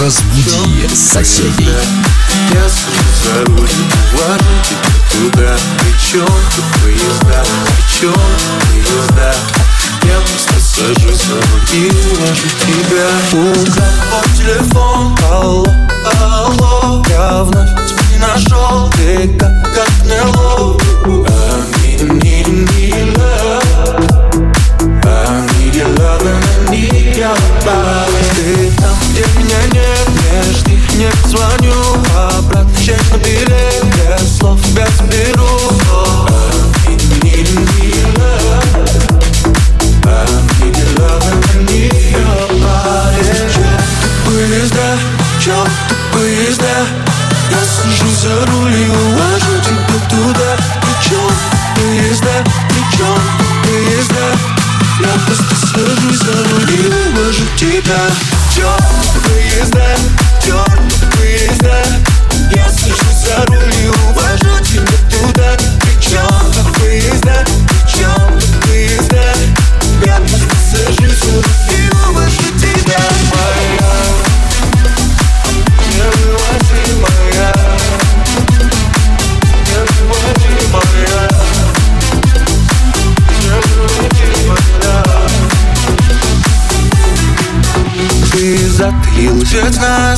Разбуди соседей. Я за руль, ладно тебе туда, причем тут поезда, причем поезда. Я просто сажусь на руль и вожу тебя. Угад по телефон, алло, алло, я вновь тебя нашел, ты как, как мело. не звоню Обратно чек на билет Без слов тебя заберу Поезда, чё ты поезда? Я сажусь за руль и тебя туда. Причём поезда, причём поезда. Я просто сажусь за руль и увожу тебя. Чё?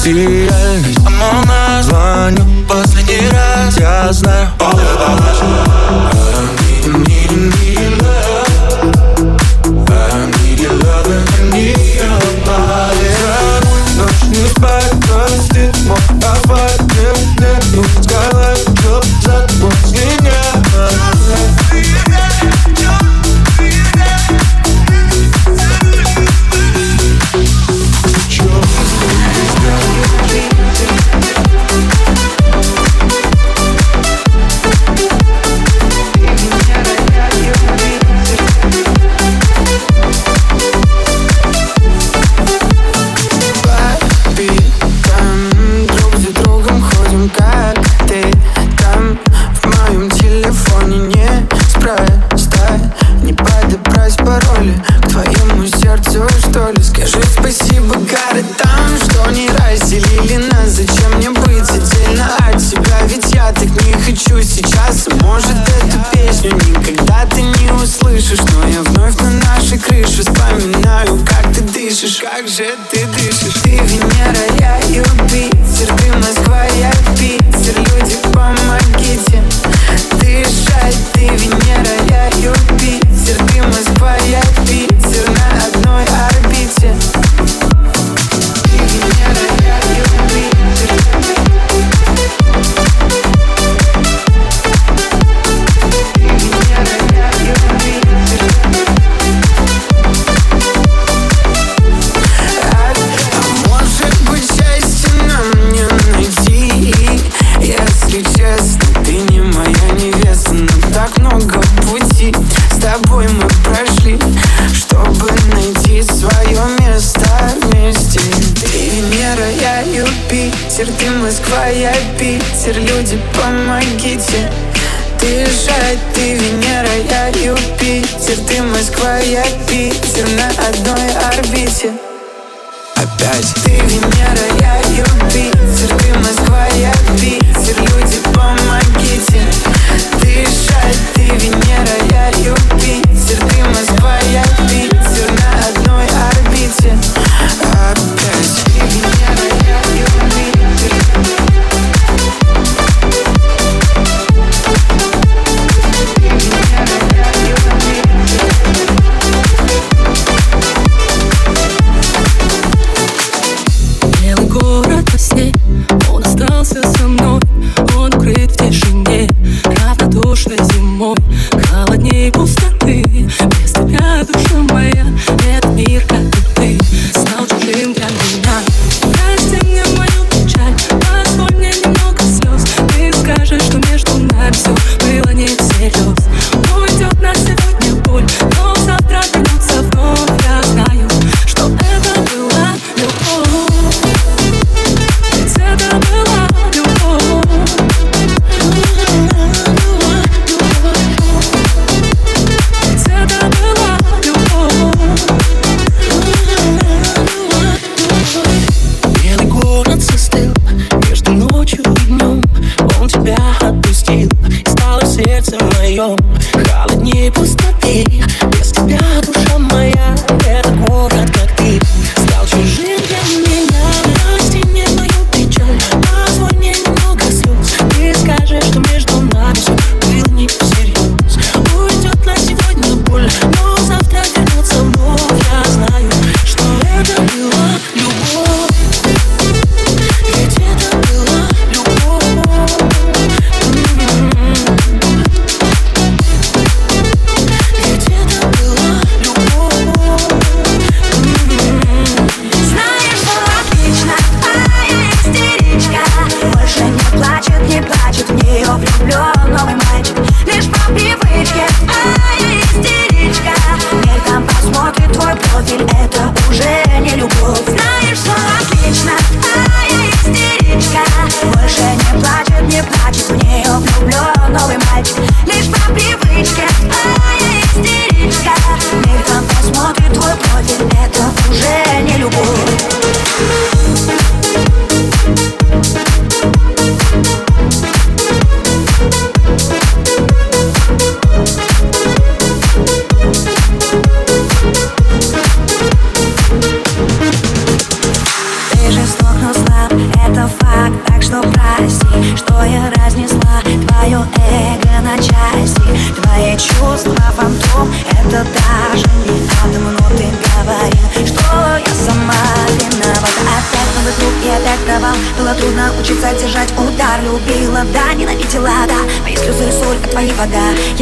Sí. Москва, я Питер на одной орбите. Опять. Ты Венера, я Юпитер. Ты Москва, я Питер. Люди, помогите. Дышать Ты Венера, я Юпитер. вдвоем Холоднее пустоты.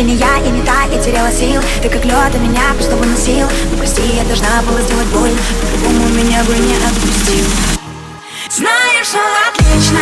И не я, и не та, я теряла сил. Ты как лед, а меня просто выносил. Ну прости, я должна была сделать боль. По-другому меня бы не отпустил. Знаешь, что отлично.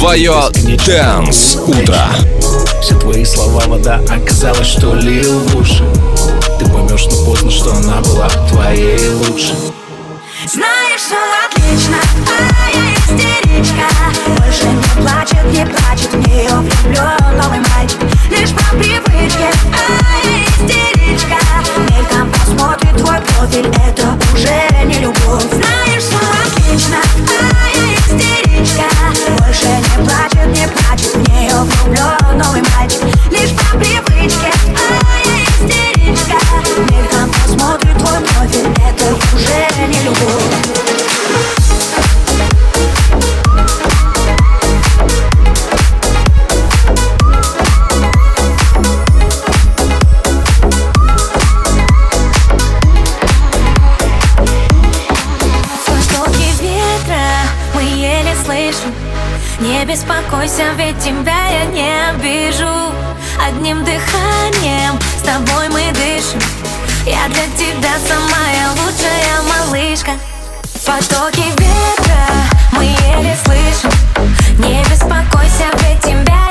твое Дэнс Утро. Все твои слова вода оказалось, что лил в уши. Ты поймешь, но поздно, что она была твоей лучше. Знаешь, что отлично, а я истеричка Больше не плачет, не плачет в нее влюблен новый мальчик Лишь по привычке Радуйся, ведь тебя я не вижу, Одним дыханием с тобой мы дышим. Я для тебя самая лучшая малышка. Потоки ветра мы еле слышим. Не беспокойся, ведь тебя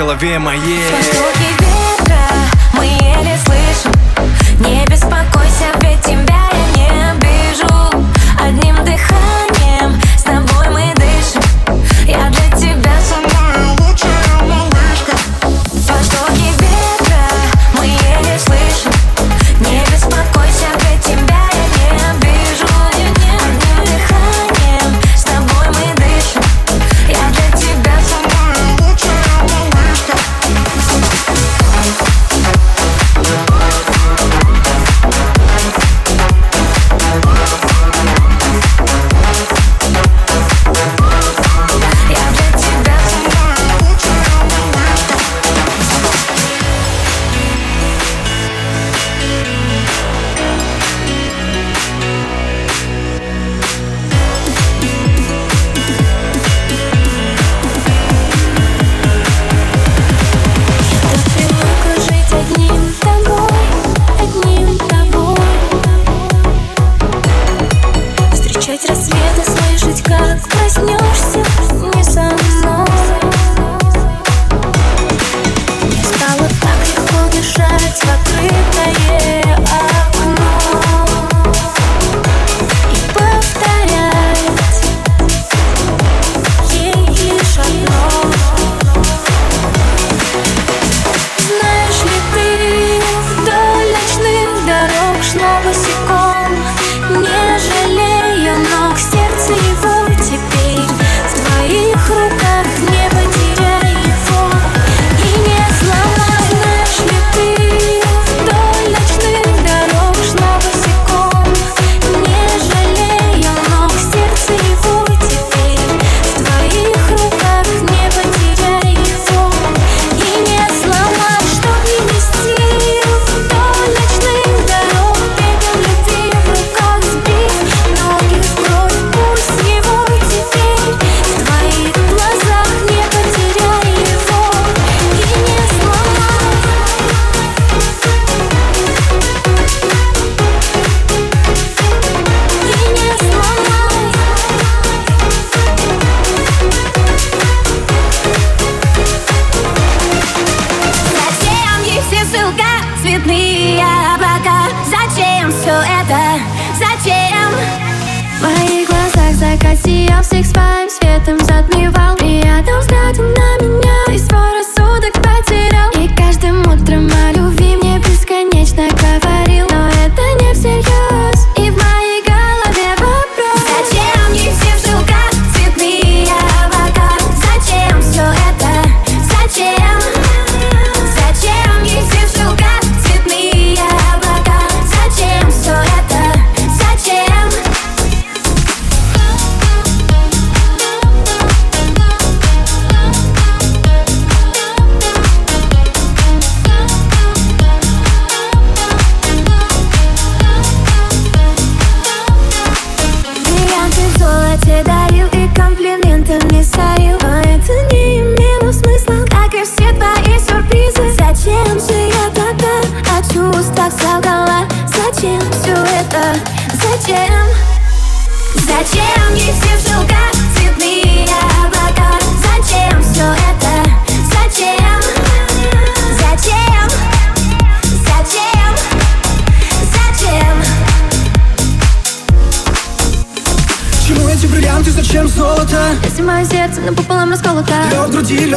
голове моей. Звуки ветра мы еле слышим. Не беспокойся, ведь тебя я не обижу. Одним дыханием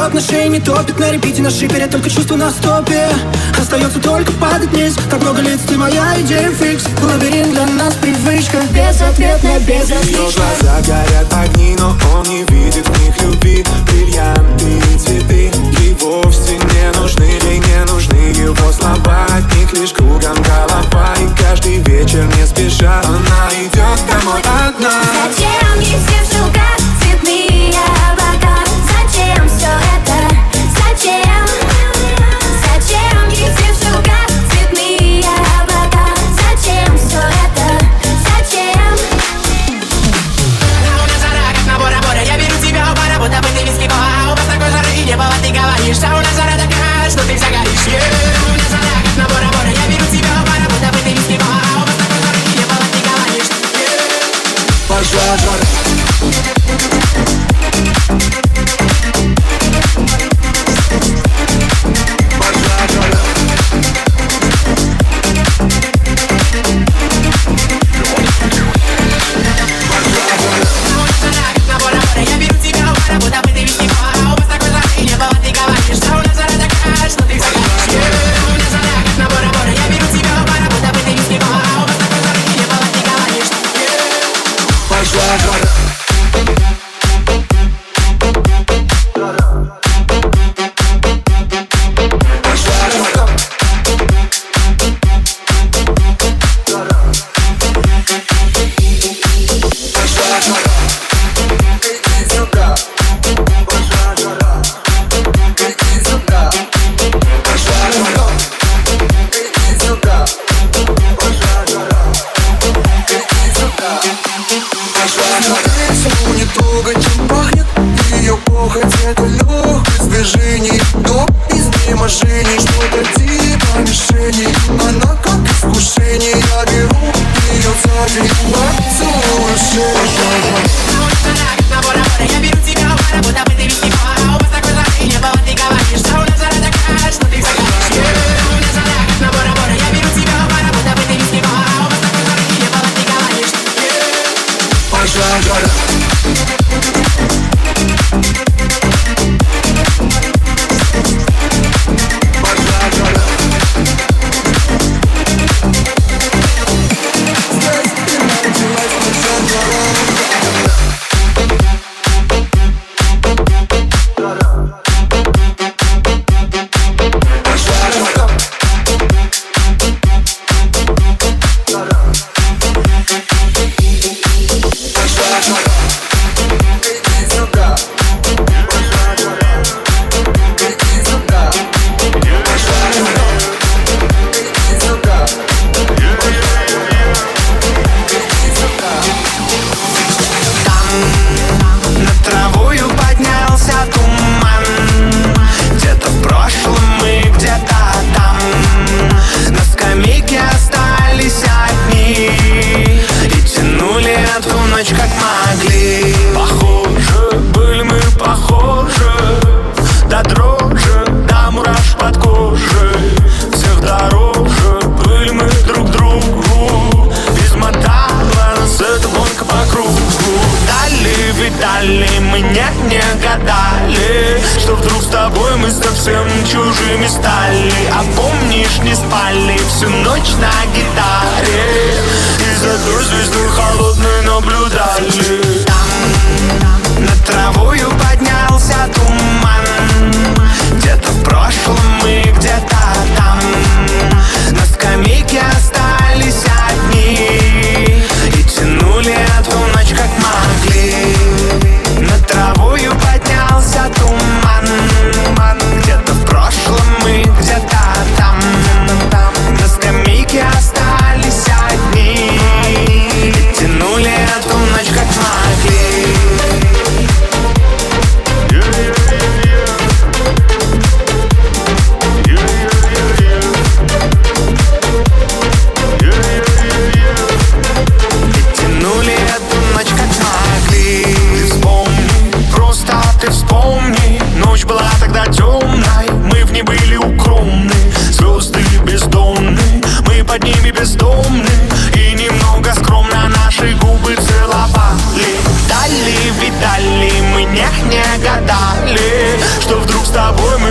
Лед на шее не топит, на репите наши перед Только чувства на стопе. Остается только падать вниз Так много лиц, ты моя идея фикс. Лабиринт для нас привычка Безответная, безразличная. Ее глаза горят огни, но он не видит в них любви. Бриллианты и цветы Ей вовсе не нужны, ей не нужны его слова. От них лишь кругом голова И каждый вечер не спеша Она идет домой одна. Зачем?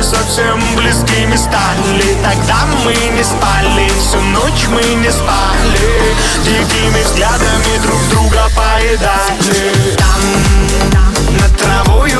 совсем близкими стали ну, Тогда мы не спали, всю ночь мы не спали. Дикими взглядами друг друга поедали. Там, на травою